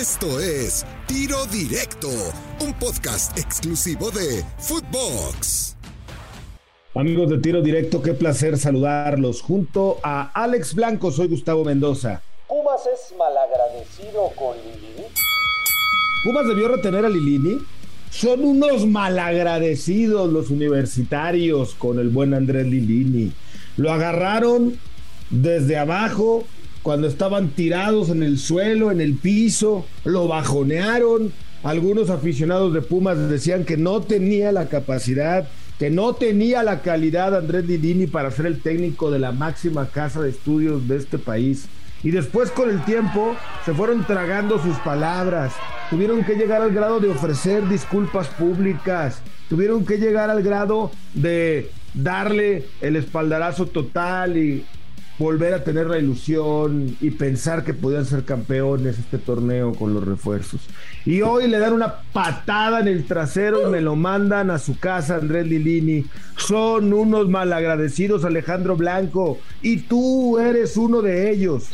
Esto es Tiro Directo, un podcast exclusivo de Footbox. Amigos de Tiro Directo, qué placer saludarlos. Junto a Alex Blanco, soy Gustavo Mendoza. ¿Pumas es malagradecido con Lilini? ¿Pumas debió retener a Lilini? Son unos malagradecidos los universitarios con el buen Andrés Lilini. Lo agarraron desde abajo cuando estaban tirados en el suelo, en el piso, lo bajonearon. Algunos aficionados de Pumas decían que no tenía la capacidad, que no tenía la calidad Andrés Lilini para ser el técnico de la máxima casa de estudios de este país. Y después con el tiempo se fueron tragando sus palabras, tuvieron que llegar al grado de ofrecer disculpas públicas, tuvieron que llegar al grado de darle el espaldarazo total y volver a tener la ilusión y pensar que podían ser campeones este torneo con los refuerzos. Y hoy le dan una patada en el trasero y me lo mandan a su casa Andrés Lilini. Son unos malagradecidos Alejandro Blanco y tú eres uno de ellos.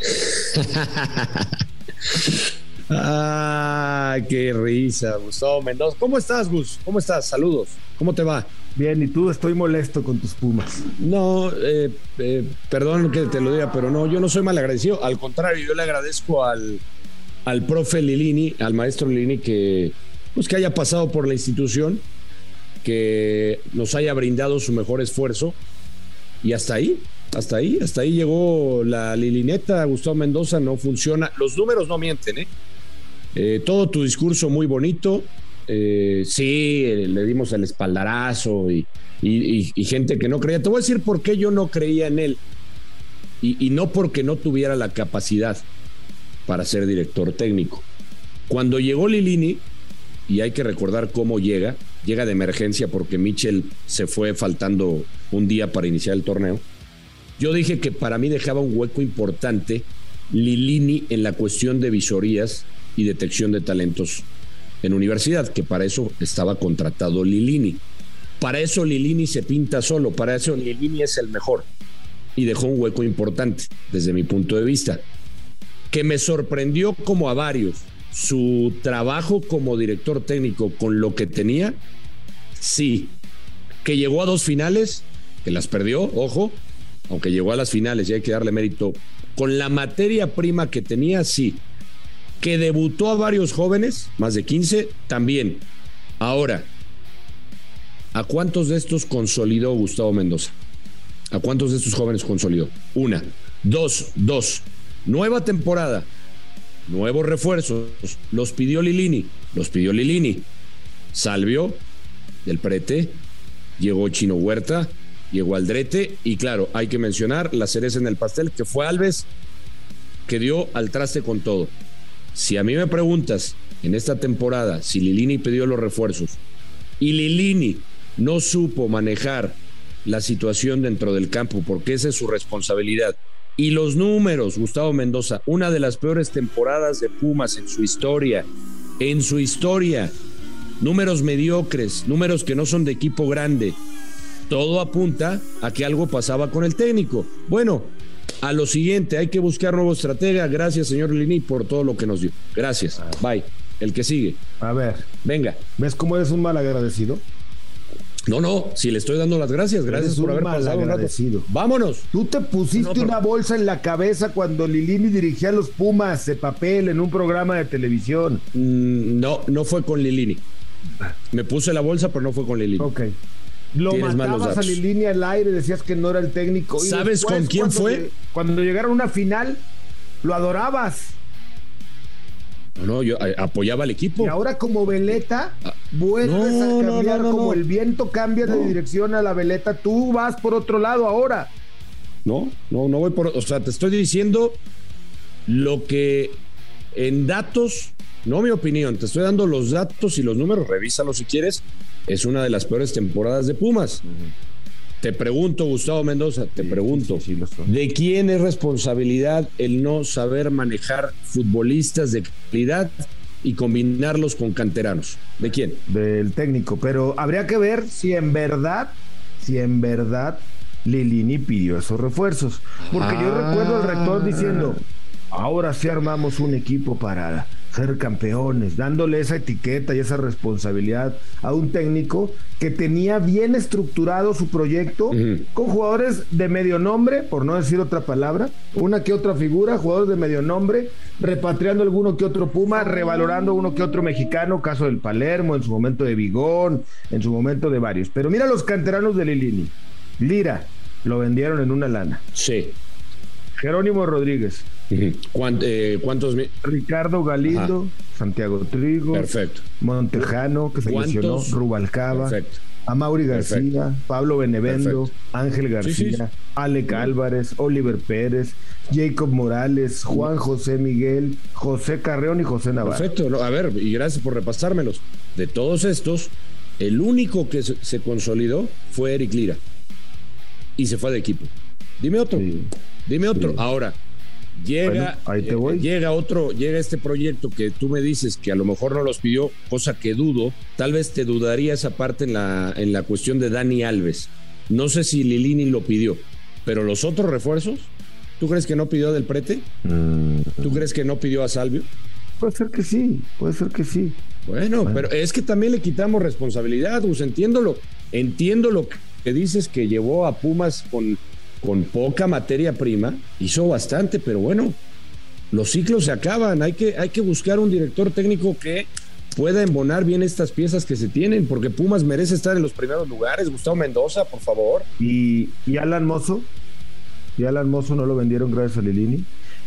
Ah, qué risa, Gustavo Mendoza. ¿Cómo estás, Gus? ¿Cómo estás? Saludos. ¿Cómo te va? Bien, y tú estoy molesto con tus pumas. No, eh, eh, perdón que te lo diga, pero no, yo no soy mal agradecido. Al contrario, yo le agradezco al, al profe Lilini, al maestro Lilini, que, pues, que haya pasado por la institución, que nos haya brindado su mejor esfuerzo. Y hasta ahí, hasta ahí, hasta ahí llegó la Lilineta, Gustavo Mendoza, no funciona. Los números no mienten, ¿eh? Eh, todo tu discurso muy bonito. Eh, sí, le dimos el espaldarazo y, gente que no creía. Te voy a decir por qué yo no creía en él. Y, no porque no tuviera la capacidad para ser director técnico. Cuando llegó Lilini, y hay que recordar cómo llega, llega de emergencia porque Mitchell se fue faltando un día para iniciar el torneo. Yo dije que para mí dejaba un hueco importante Lilini en la cuestión de visorías y detección de talentos en universidad, que para eso estaba contratado Lilini. Para eso Lilini se pinta solo, para eso Lilini es el mejor. Y dejó un hueco importante desde mi punto de vista, que me sorprendió como a varios. Su trabajo como director técnico con lo que tenía, sí. Que llegó a dos finales, que las perdió, ojo, aunque llegó a las finales y hay que darle mérito. Con la materia prima que tenía, sí que debutó a varios jóvenes, más de 15, también. Ahora, ¿a cuántos de estos consolidó Gustavo Mendoza? ¿A cuántos de estos jóvenes consolidó? Una. Dos, dos. Nueva temporada. Nuevos refuerzos. Los pidió Lilini. Los pidió Lilini. Salvio del Prete. Llegó Chino Huerta. Llegó Aldrete. Y claro, hay que mencionar la cereza en el pastel que fue Alves, que dio al traste con todo. Si a mí me preguntas en esta temporada si Lilini pidió los refuerzos y Lilini no supo manejar la situación dentro del campo porque esa es su responsabilidad. Y los números, Gustavo Mendoza, una de las peores temporadas de Pumas en su historia, en su historia, números mediocres, números que no son de equipo grande, todo apunta a que algo pasaba con el técnico. Bueno, a lo siguiente, hay que buscar nuevo estratega. Gracias, señor Lini, por todo lo que nos dio. Gracias. Bye. El que sigue. A ver. Venga. ¿Ves cómo eres un mal agradecido? No, no, si le estoy dando las gracias, gracias por haber pasado agradecido. Vámonos. Tú te pusiste una bolsa en la cabeza cuando Lilini dirigía a los Pumas de papel en un programa de televisión. Mm, no, no fue con Lilini. Me puse la bolsa, pero no fue con Lilini. Ok. Lo matabas a línea al aire, decías que no era el técnico. ¿Sabes con quién fue? cuando llegaron a una final, lo adorabas. No, yo eh, apoyaba al equipo. Y ahora como veleta, ah, vuelves a cambiar como el viento cambia de dirección a la veleta, tú vas por otro lado ahora. No, no, no voy por, o sea, te estoy diciendo lo que en datos, no mi opinión, te estoy dando los datos y los números, revísalos si quieres, es una de las peores temporadas de Pumas. Te pregunto, Gustavo Mendoza, te pregunto, ¿de quién es responsabilidad el no saber manejar futbolistas de calidad y combinarlos con canteranos? ¿De quién? Del técnico, pero habría que ver si en verdad, si en verdad Lilini pidió esos refuerzos. Porque yo recuerdo al rector diciendo, ahora sí armamos un equipo para ser campeones, dándole esa etiqueta y esa responsabilidad a un técnico que tenía bien estructurado su proyecto con jugadores de medio nombre, por no decir otra palabra, una que otra figura, jugadores de medio nombre, repatriando alguno que otro Puma, revalorando uno que otro mexicano, caso del Palermo, en su momento de Vigón, en su momento de varios. Pero mira los canteranos de Lilini. Lira, lo vendieron en una lana. Sí. Jerónimo Rodríguez, eh, ¿Cuántos? Ricardo Galindo, Santiago Trigo, Perfecto. Montejano, que se lesionó, Rubalcaba, a Mauri García, Pablo Benevendo, Ángel García, Alec Álvarez, Oliver Pérez, Jacob Morales, Juan José Miguel, José Carreón y José Navarro. Perfecto, a ver, y gracias por repasármelos. De todos estos, el único que se consolidó fue Eric Lira y se fue de equipo. Dime otro. Dime otro. Ahora, Llega, eh, llega otro, llega este proyecto que tú me dices que a lo mejor no los pidió, cosa que dudo. Tal vez te dudaría esa parte en la, en la cuestión de Dani Alves. No sé si Lilini lo pidió, pero los otros refuerzos, ¿tú crees que no pidió del prete? Mm. ¿Tú crees que no pidió a Salvio? Puede ser que sí, puede ser que sí. Bueno, pero es que también le quitamos responsabilidad, Gus, entiendo entiendo lo que dices que llevó a Pumas con con poca materia prima, hizo bastante, pero bueno, los ciclos se acaban, hay que, hay que buscar un director técnico que pueda embonar bien estas piezas que se tienen, porque Pumas merece estar en los primeros lugares. Gustavo Mendoza, por favor. Y, y Alan Mozo, y Alan Mozo no lo vendieron gracias a Lilini.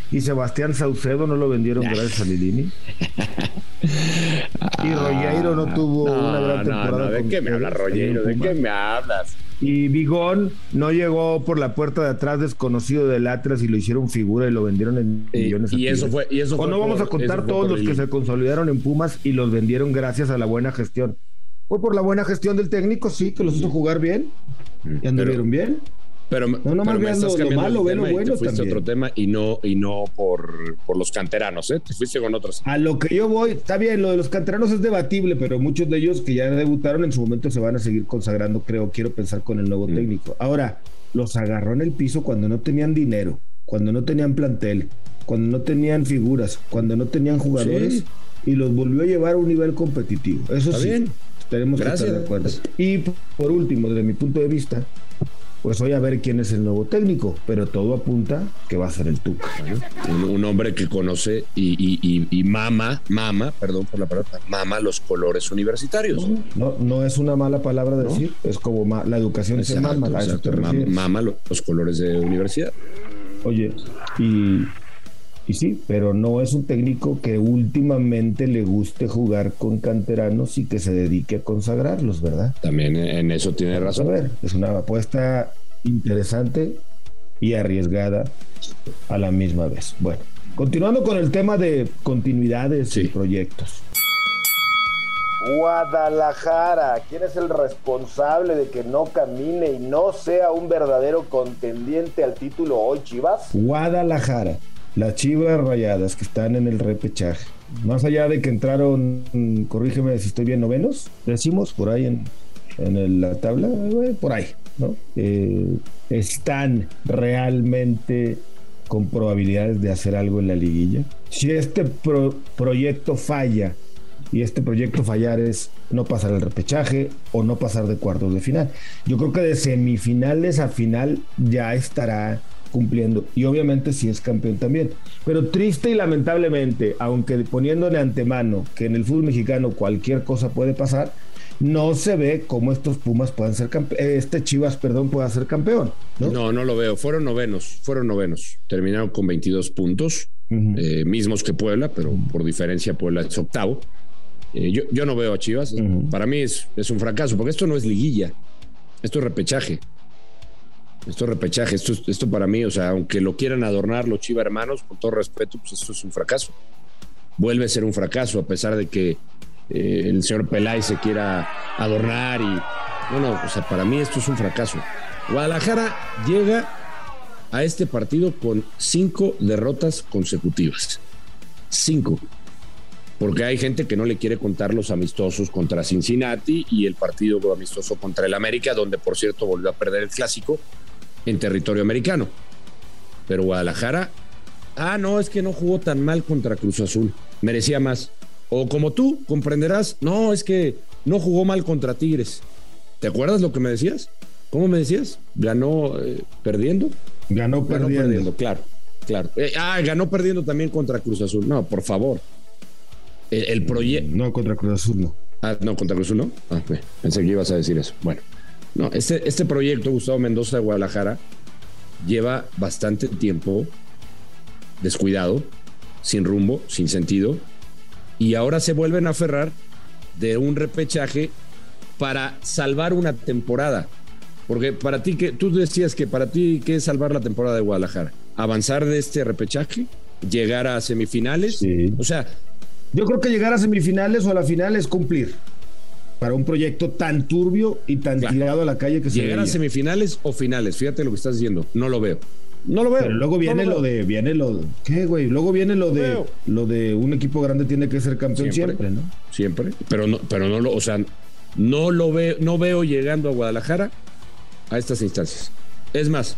Y Sebastián Saucedo no lo vendieron gracias a Lilini. y Rollero no tuvo una gran temporada. ¿De qué me hablas, Rollero? ¿De qué me hablas? Y Bigón no llegó por la puerta de atrás desconocido del Atlas y lo hicieron figura y lo vendieron en millones. Y, eso fue, y eso o no vamos a contar todos los que se consolidaron en Pumas y los vendieron gracias a la buena gestión. Fue por la buena gestión del técnico, sí, que los hizo jugar bien y anduvieron bien. Pero, no, no pero me estás cambiando lo malo, bueno te fuiste a otro tema y no, y no por, por los canteranos, ¿eh? Te fuiste con otros. A lo que yo voy, está bien, lo de los canteranos es debatible, pero muchos de ellos que ya debutaron en su momento se van a seguir consagrando, creo, quiero pensar con el nuevo mm. técnico. Ahora, los agarró en el piso cuando no tenían dinero, cuando no tenían plantel, cuando no tenían figuras, cuando no tenían jugadores y los volvió a llevar a un nivel competitivo. Eso sí, bien. tenemos que estar de acuerdo. Y por último, desde mi punto de vista, pues voy a ver quién es el nuevo técnico, pero todo apunta que va a ser el Tuca. un, hombre que conoce y, mama, mama, perdón por la palabra, mama los colores universitarios. No, no, es una mala palabra decir, es como la educación se mama, mama los colores de universidad. Oye, y y sí, pero no es un técnico que últimamente le guste jugar con canteranos y que se dedique a consagrarlos, ¿verdad? También en eso tiene razón. A ver, es una apuesta interesante y arriesgada a la misma vez. Bueno, continuando con el tema de continuidades y proyectos. Guadalajara, ¿quién es el responsable de que no camine y no sea un verdadero contendiente al título hoy, Chivas? Guadalajara las Chivas Rayadas que están en el repechaje. Más allá de que entraron, corrígeme si estoy bien, novenos, decimos por ahí en, en la tabla, eh, por ahí, ¿no? Eh, están realmente con probabilidades de hacer algo en la liguilla. Si este proyecto falla, y este proyecto fallar es no pasar el repechaje o no pasar de cuartos de final. Yo creo que de semifinales a final ya estará cumpliendo. Y obviamente si es campeón también. Pero triste y lamentablemente, aunque poniéndole antemano que en el fútbol mexicano cualquier cosa puede pasar, no se ve cómo estos Pumas puedan ser campeón, este Chivas, perdón, pueda ser campeón. ¿no? ¿no? lo veo. Fueron novenos, fueron novenos. Terminaron con 22 puntos, eh, mismos que Puebla, pero por diferencia Puebla es octavo. Eh, yo, yo, no veo a Chivas. Para mí es, es un fracaso, porque esto no es liguilla, esto es repechaje. Esto es repechaje, esto, esto para mí, o sea, aunque lo quieran adornar los Chiva hermanos, con todo respeto, pues esto es un fracaso. Vuelve a ser un fracaso, a pesar de que eh, el señor Peláez se quiera adornar y. No, no, o sea, para mí esto es un fracaso. Guadalajara llega a este partido con cinco derrotas consecutivas. Cinco. Porque hay gente que no le quiere contar los amistosos contra Cincinnati y el partido amistoso contra el América, donde por cierto volvió a perder el clásico en territorio americano. Pero Guadalajara ah, no, es que no jugó tan mal contra Cruz Azul, merecía más. O como tú comprenderás, no, es que no jugó mal contra Tigres. ¿Te acuerdas lo que me decías? ¿Cómo me decías? ¿Ganó eh, perdiendo? Ganó perdiendo. claro, claro. Eh, ah, ganó perdiendo también contra Cruz Azul. No, por favor. El, proyecto. No, contra Cruz Azul no. Ah, no, contra Cruz Azul no. Ah, pensé que ibas a decir eso. Bueno, no, este, este proyecto, Gustavo Mendoza de Guadalajara, lleva bastante tiempo descuidado, sin rumbo, sin sentido, y ahora se vuelven a aferrar de un repechaje para salvar una temporada. Porque para ti, que tú decías que para ti, ¿qué es salvar la temporada de Guadalajara? ¿Avanzar de este repechaje? ¿Llegar a semifinales? O sea... Yo creo que llegar a semifinales o a la final es cumplir para un proyecto tan turbio y tan tirado a la calle que se Llegar a semifinales o finales, fíjate lo que estás diciendo, no lo veo. No lo veo. Pero luego viene lo, de, viene lo, ¿qué, güey? Luego viene lo de, lo de un equipo grande tiene que ser campeón siempre, ¿no? Siempre, pero no, pero no lo, o sea, no lo veo, no veo llegando a Guadalajara a estas instancias. Es más,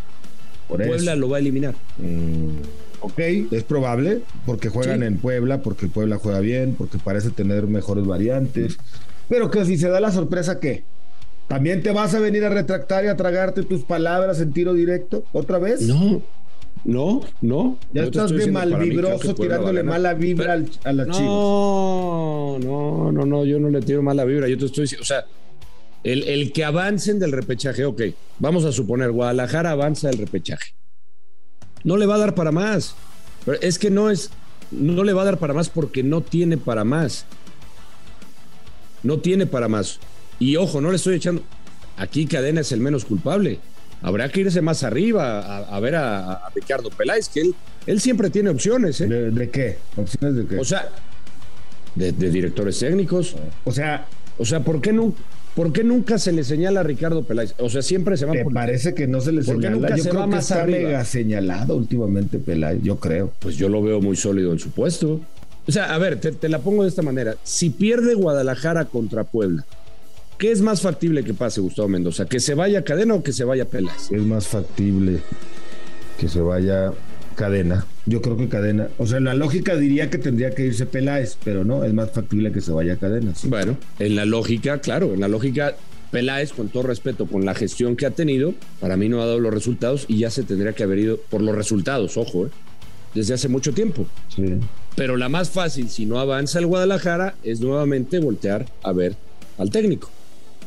Puebla lo va a eliminar. Mm, ok, es probable, porque juegan en Puebla, porque Puebla juega bien, porque parece tener mejores variantes. Pero que si se da la sorpresa, ¿qué? ¿También te vas a venir a retractar y a tragarte tus palabras en tiro directo otra vez? No, no, no. Ya estás de malvibroso tirándole mala vibra a la Chivas. No, no, no, no, yo no le tiro mala vibra. Yo te estoy diciendo, o sea, el, el que avancen del repechaje, ok, vamos a suponer, Guadalajara avanza del repechaje. No le va a dar para más. Pero es que no es, no le va a dar para más porque no tiene para más. No tiene para más. Y ojo, no le estoy echando. Aquí Cadena es el menos culpable. Habrá que irse más arriba a, ver a, Ricardo Peláez, que él, él siempre tiene opciones. ¿eh? ¿De, qué? ¿Opciones de qué? O sea, de, directores técnicos. O sea, o sea, ¿por qué no? ¿Por qué nunca se le señala a Ricardo Peláez? O sea, siempre se va Me parece que no se le señala. Nunca yo se creo va que más está arriba. mega señalado últimamente Peláez, yo creo. Pues yo lo veo muy sólido en su puesto. O sea, a ver, te, la pongo de esta manera. Si pierde Guadalajara contra Puebla, ¿qué es más factible que pase, Gustavo Mendoza? ¿Que se vaya Cadena o que se vaya Peláez? Es más factible que se vaya Cadena. Yo creo que Cadena. O sea, la lógica diría que tendría que irse Peláez, pero no, es más factible que se vaya Cadena. Bueno, en la lógica, claro, en la lógica Peláez, con todo respeto, con la gestión que ha tenido, para mí no ha dado los resultados y ya se tendría que haber ido por los resultados, ojo, ¿eh? desde hace mucho tiempo. Sí. Pero la más fácil, si no avanza el Guadalajara, es nuevamente voltear a ver al técnico.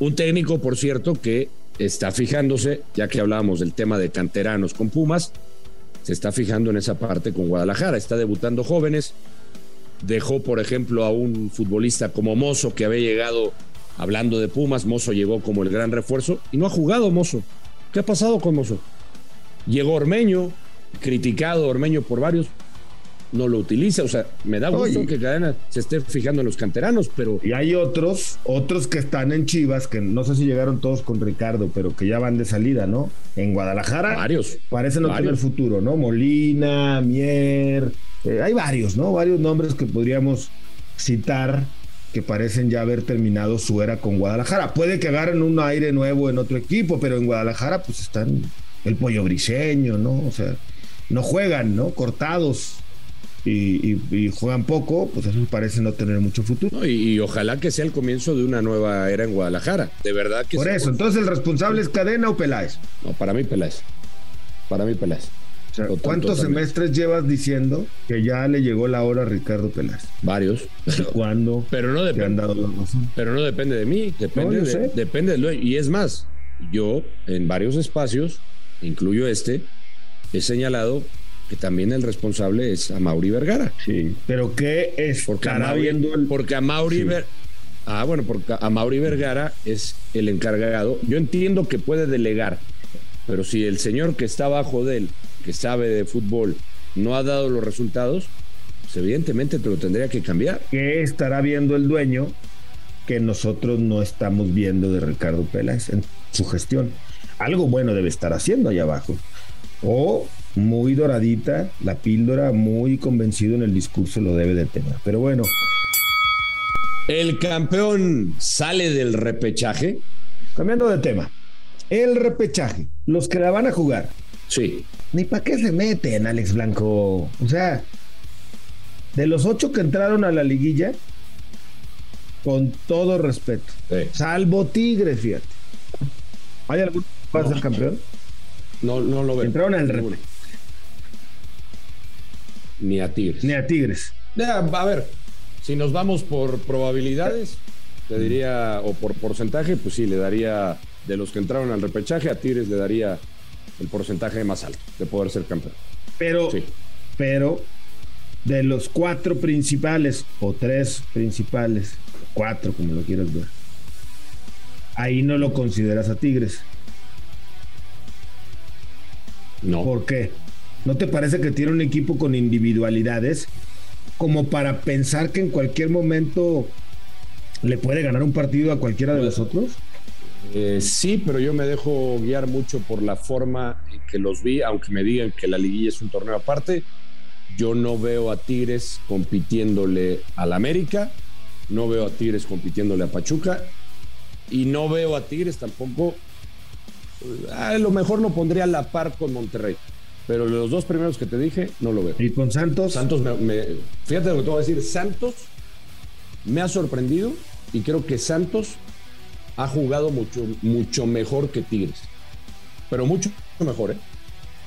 Un técnico, por cierto, que está fijándose, ya que hablábamos del tema de canteranos con Pumas, se está fijando en esa parte con Guadalajara. Está debutando jóvenes. Dejó, por ejemplo, a un futbolista como Mozo, que había llegado hablando de Pumas. Mozo llegó como el gran refuerzo y no ha jugado Mozo. ¿Qué ha pasado con Mozo? Llegó Ormeño, criticado Ormeño por varios, no lo utiliza. O sea, me da gusto que Cadena se esté fijando en los canteranos, pero. Y hay otros, otros que están en Chivas, que no sé si llegaron todos con Ricardo, pero que ya van de salida, ¿no? En Guadalajara. Varios. Parece no tener futuro, ¿no? Molina, Mier. Eh, hay varios, ¿no? Varios nombres que podríamos citar que parecen ya haber terminado su era con Guadalajara. Puede que agarren un aire nuevo en otro equipo, pero en Guadalajara, pues están el pollo briseño, ¿no? O sea, no juegan, ¿no? Cortados. Y, juegan poco, pues eso parece no tener mucho futuro. y, ojalá que sea el comienzo de una nueva era en Guadalajara. De verdad que Por eso, entonces el responsable es Cadena o Peláez. No, para mí Peláez. Para mí Peláez. ¿Cuántos semestres llevas diciendo que ya le llegó la hora a Ricardo Peláez? Varios. ¿Cuándo? Pero no depende. Pero no depende de mí, depende, de, depende de, Y es más, yo en varios espacios, incluyo este, he señalado que también el responsable es a Mauri Vergara. Sí. Pero ¿qué es? Porque a viendo el... Porque a Mauri Ah, bueno, porque a Mauri Vergara es el encargado. Yo entiendo que puede delegar, pero si el señor que está abajo de él, que sabe de fútbol, no ha dado los resultados, pues evidentemente te lo tendría que cambiar. ¿Qué estará viendo el dueño que nosotros no estamos viendo de Ricardo Peláez en su gestión? Algo bueno debe estar haciendo allá abajo. O muy doradita, la píldora, muy convencido en el discurso lo debe de tener. Pero bueno. El campeón sale del repechaje. Cambiando de tema. El repechaje. Los que la van a jugar Sí. Ni para qué se meten, Alex Blanco. O sea, de los ocho que entraron a la liguilla, con todo respeto, Sí. salvo Tigres, fíjate. ¿Hay algún que va a ser campeón? No, no lo veo. Entraron al Ninguno. repe. Ni a Tigres. Ni a Tigres. Ya, a ver, si nos vamos por probabilidades, te diría, o por porcentaje, pues sí, le daría, de los que entraron al repechaje, a Tigres le daría el porcentaje más alto de poder ser campeón. Pero, Sí. pero de los cuatro principales, o tres principales, cuatro como lo quieras ver, ahí no lo consideras a Tigres. No. ¿Por qué? ¿No te parece que tiene un equipo con individualidades como para pensar que en cualquier momento le puede ganar un partido a cualquiera de los otros? Eh, sí, pero yo me dejo guiar mucho por la forma en que los vi, aunque me digan que la liguilla es un torneo aparte. Yo no veo a Tigres compitiéndole al América, no veo a Tigres compitiéndole a Pachuca y no veo a Tigres tampoco. A lo mejor lo pondría a la par con Monterrey, pero los dos primeros que te dije no lo veo. Y con Santos, Santos, me, me- fíjate lo que te voy a decir, Santos me ha sorprendido y creo que Santos ha jugado mucho, mucho mejor que Tigres. Pero mucho mejor, ¿eh?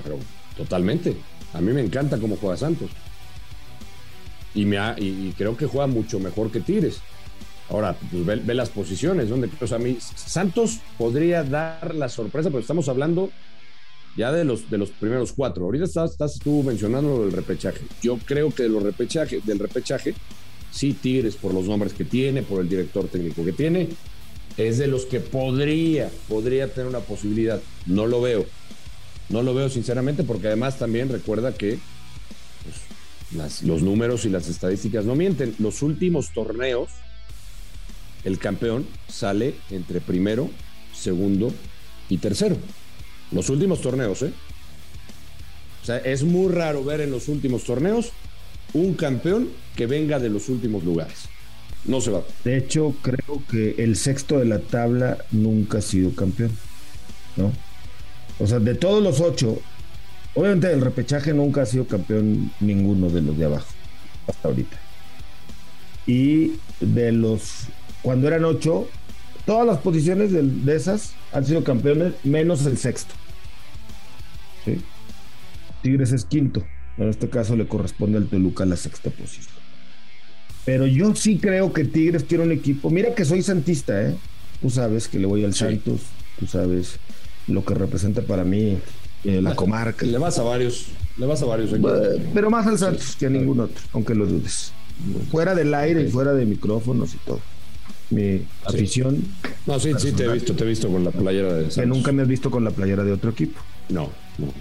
Pero totalmente. A mí me encanta cómo juega Santos. Y, me ha- y, y creo que juega mucho mejor que Tigres. Ahora, pues ve, ve las posiciones. Donde, sea, a mí, Santos podría dar la sorpresa, pero estamos hablando ya de los, de los primeros cuatro. Ahorita estás, estás tú mencionando del repechaje. Yo creo que de los repechaje, del repechaje, sí, Tigres, por los nombres que tiene, por el director técnico que tiene, es de los que podría, podría tener una posibilidad. No lo veo. No lo veo sinceramente porque además también recuerda que pues, los números y las estadísticas no mienten. Los últimos torneos, el campeón sale entre primero, segundo y tercero. Los últimos torneos, ¿eh? O sea, es muy raro ver en los últimos torneos un campeón que venga de los últimos lugares. No se va. de hecho, creo que el sexto de la tabla nunca ha sido campeón, ¿no? O sea, de todos los ocho, obviamente el repechaje nunca ha sido campeón ninguno de los de abajo, hasta ahorita. Y de los, cuando eran ocho, todas las posiciones de, de esas han sido campeones, menos el sexto. ¿Sí? Tigres es quinto. En este caso le corresponde al Toluca la sexta posición. Pero yo sí creo que Tigres quiere un equipo. Mira que soy santista, ¿eh? Tú sabes que le voy al Sí. Santos. Tú sabes lo que representa para mí eh, la comarca. Le vas a varios, le vas a varios equipos. Eh, Pero más al Santos que a ningún otro, aunque lo dudes. Fuera del aire y fuera de micrófonos y todo. Mi afición, No, sí, sí, te he visto, te he visto con la playera de que nunca me has visto con la playera de otro equipo. No, no, no.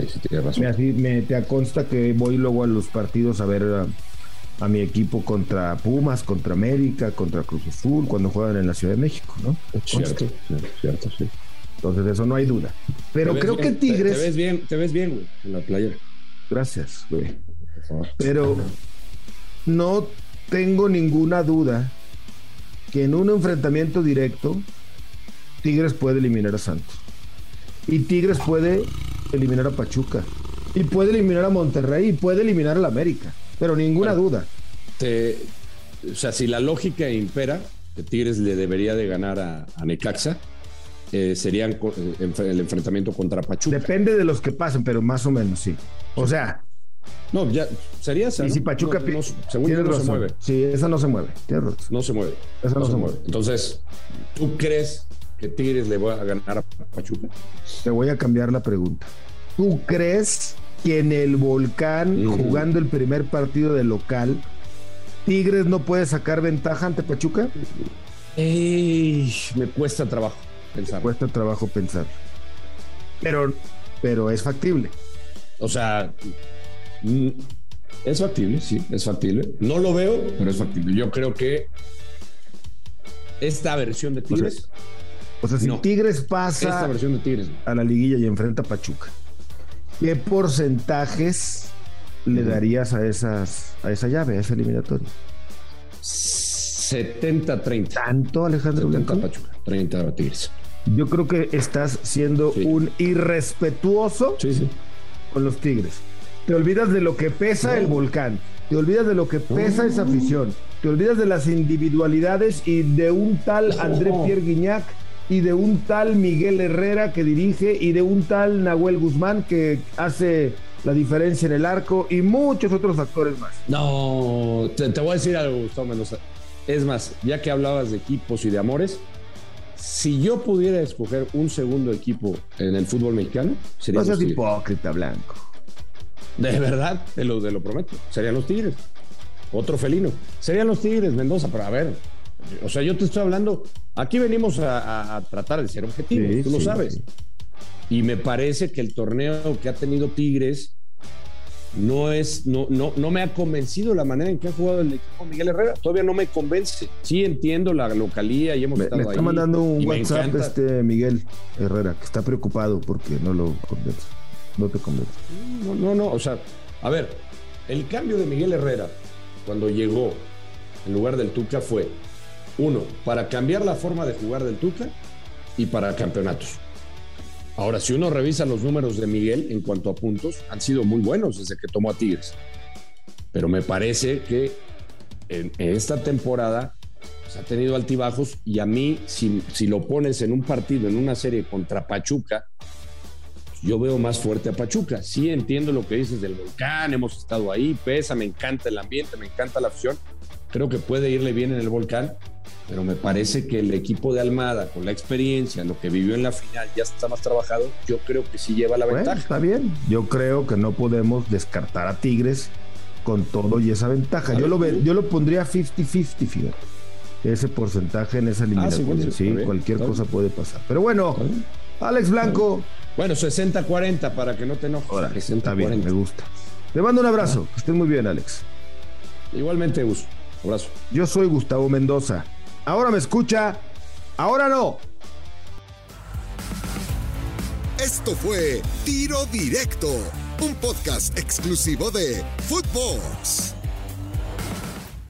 Ahí sí tienes razón. Me, así- me te consta que voy luego a los partidos a ver a, a mi equipo contra Pumas, contra América, contra Cruz Azul, cuando juegan en la Ciudad de México, ¿no? Cierto, sí, cierto, sí. Entonces eso no hay duda. Pero creo que bien, te- Tigres... Te, ves bien, te ves bien, güey, en la playera. Gracias, güey. Pero no tengo ninguna duda que en un enfrentamiento directo Tigres puede eliminar a Santos. Y Tigres puede eliminar a Pachuca. Y puede eliminar a Monterrey y puede eliminar al América. Pero ninguna duda. Te- o sea, si la lógica impera, que Tigres le debería de ganar a, a Necaxa, eh, serían eh, el enfrentamiento contra Pachuca. Depende de los que pasen, pero más o menos sí. O sea, no, ya sería esa. y si Pachuca No, pi- no, según yo tienes no se mueve. Sí, esa no se mueve. Razón. No se mueve. Esa no se mueve. Entonces, ¿tú crees que Tigres le va a ganar a Pachuca? Te voy a cambiar la pregunta. ¿Tú crees que en el volcán, jugando el primer partido de local, Tigres no puede sacar ventaja ante Pachuca? Ey, me cuesta trabajo pensar. Cuesta trabajo pensar. Pero, pero es factible. O sea, es factible, sí, es factible. No lo veo, pero es factible. Yo creo que esta versión de Tigres, O sea, si No. Tigres esta pasa versión de Tigres, a la liguilla y enfrenta a Pachuca, ¿qué porcentajes le darías a esas a esa llave, a esa eliminatoria? 70-30. ¿Tanto, Alejandro 70 Blanco? Pachuca, 30 Tigres. yo creo que estás siendo un irrespetuoso con los Tigres. Te olvidas de lo que pesa el volcán, te olvidas de lo que pesa esa afición, te olvidas de las individualidades y de un tal André Pierre Guignac y de un tal Miguel Herrera que dirige y de un tal Nahuel Guzmán que hace la diferencia en el arco y muchos otros factores más. No, te, voy a decir algo, Gustavo Mendoza. Es más, ya que hablabas de equipos y de amores, si yo pudiera escoger un segundo equipo en el fútbol mexicano, sería no seas hipócrita, Blanco. De verdad, te lo, te lo prometo. Serían los Tigres. Otro felino. Serían los Tigres, Mendoza, pero a ver. O sea, yo te estoy hablando. Aquí venimos a, tratar de ser objetivos, tú lo sabes. Y me parece que el torneo que ha tenido Tigres no es, no, no, no me ha convencido la manera en que ha jugado el equipo Miguel Herrera. Todavía no me convence. Sí entiendo la localía y hemos estado me está mandando un WhatsApp este Miguel Herrera que está preocupado porque no lo convence. No te convence. No, no, no. O sea, a ver, el cambio de Miguel Herrera cuando llegó en lugar del Tuca fue uno, para cambiar la forma de jugar del Tuca y para campeonatos. Ahora, si uno revisa los números de Miguel en cuanto a puntos, han sido muy buenos desde que tomó a Tigres. Pero me parece que en, esta temporada pues, ha tenido altibajos y a mí, si, si, lo pones en un partido, en una serie contra Pachuca, yo veo más fuerte a Pachuca. Sí entiendo lo que dices del volcán, hemos estado ahí, pesa, me encanta el ambiente, me encanta la afición. Creo que puede irle bien en el volcán, pero me parece que el equipo de Almada, con la experiencia, lo que vivió en la final, ya está más trabajado, yo creo que sí lleva la ventaja. Está bien, yo creo que no podemos descartar a Tigres con todo y esa ventaja. Yo lo, yo lo pondría 50-50, fíjate. Ese porcentaje en esa ah, eliminación. sí, cualquier cosa puede pasar. Pero bueno, Alex Blanco. Bueno, 60-40 para que no te enojes. Ahora, está bien, me gusta. Te mando un abrazo. Que estés muy bien, Alex. Igualmente, Gus. Abrazo. Yo soy Gustavo Mendoza. Ahora me escucha, ahora no. Esto fue Tiro Directo, un podcast exclusivo de Footbox.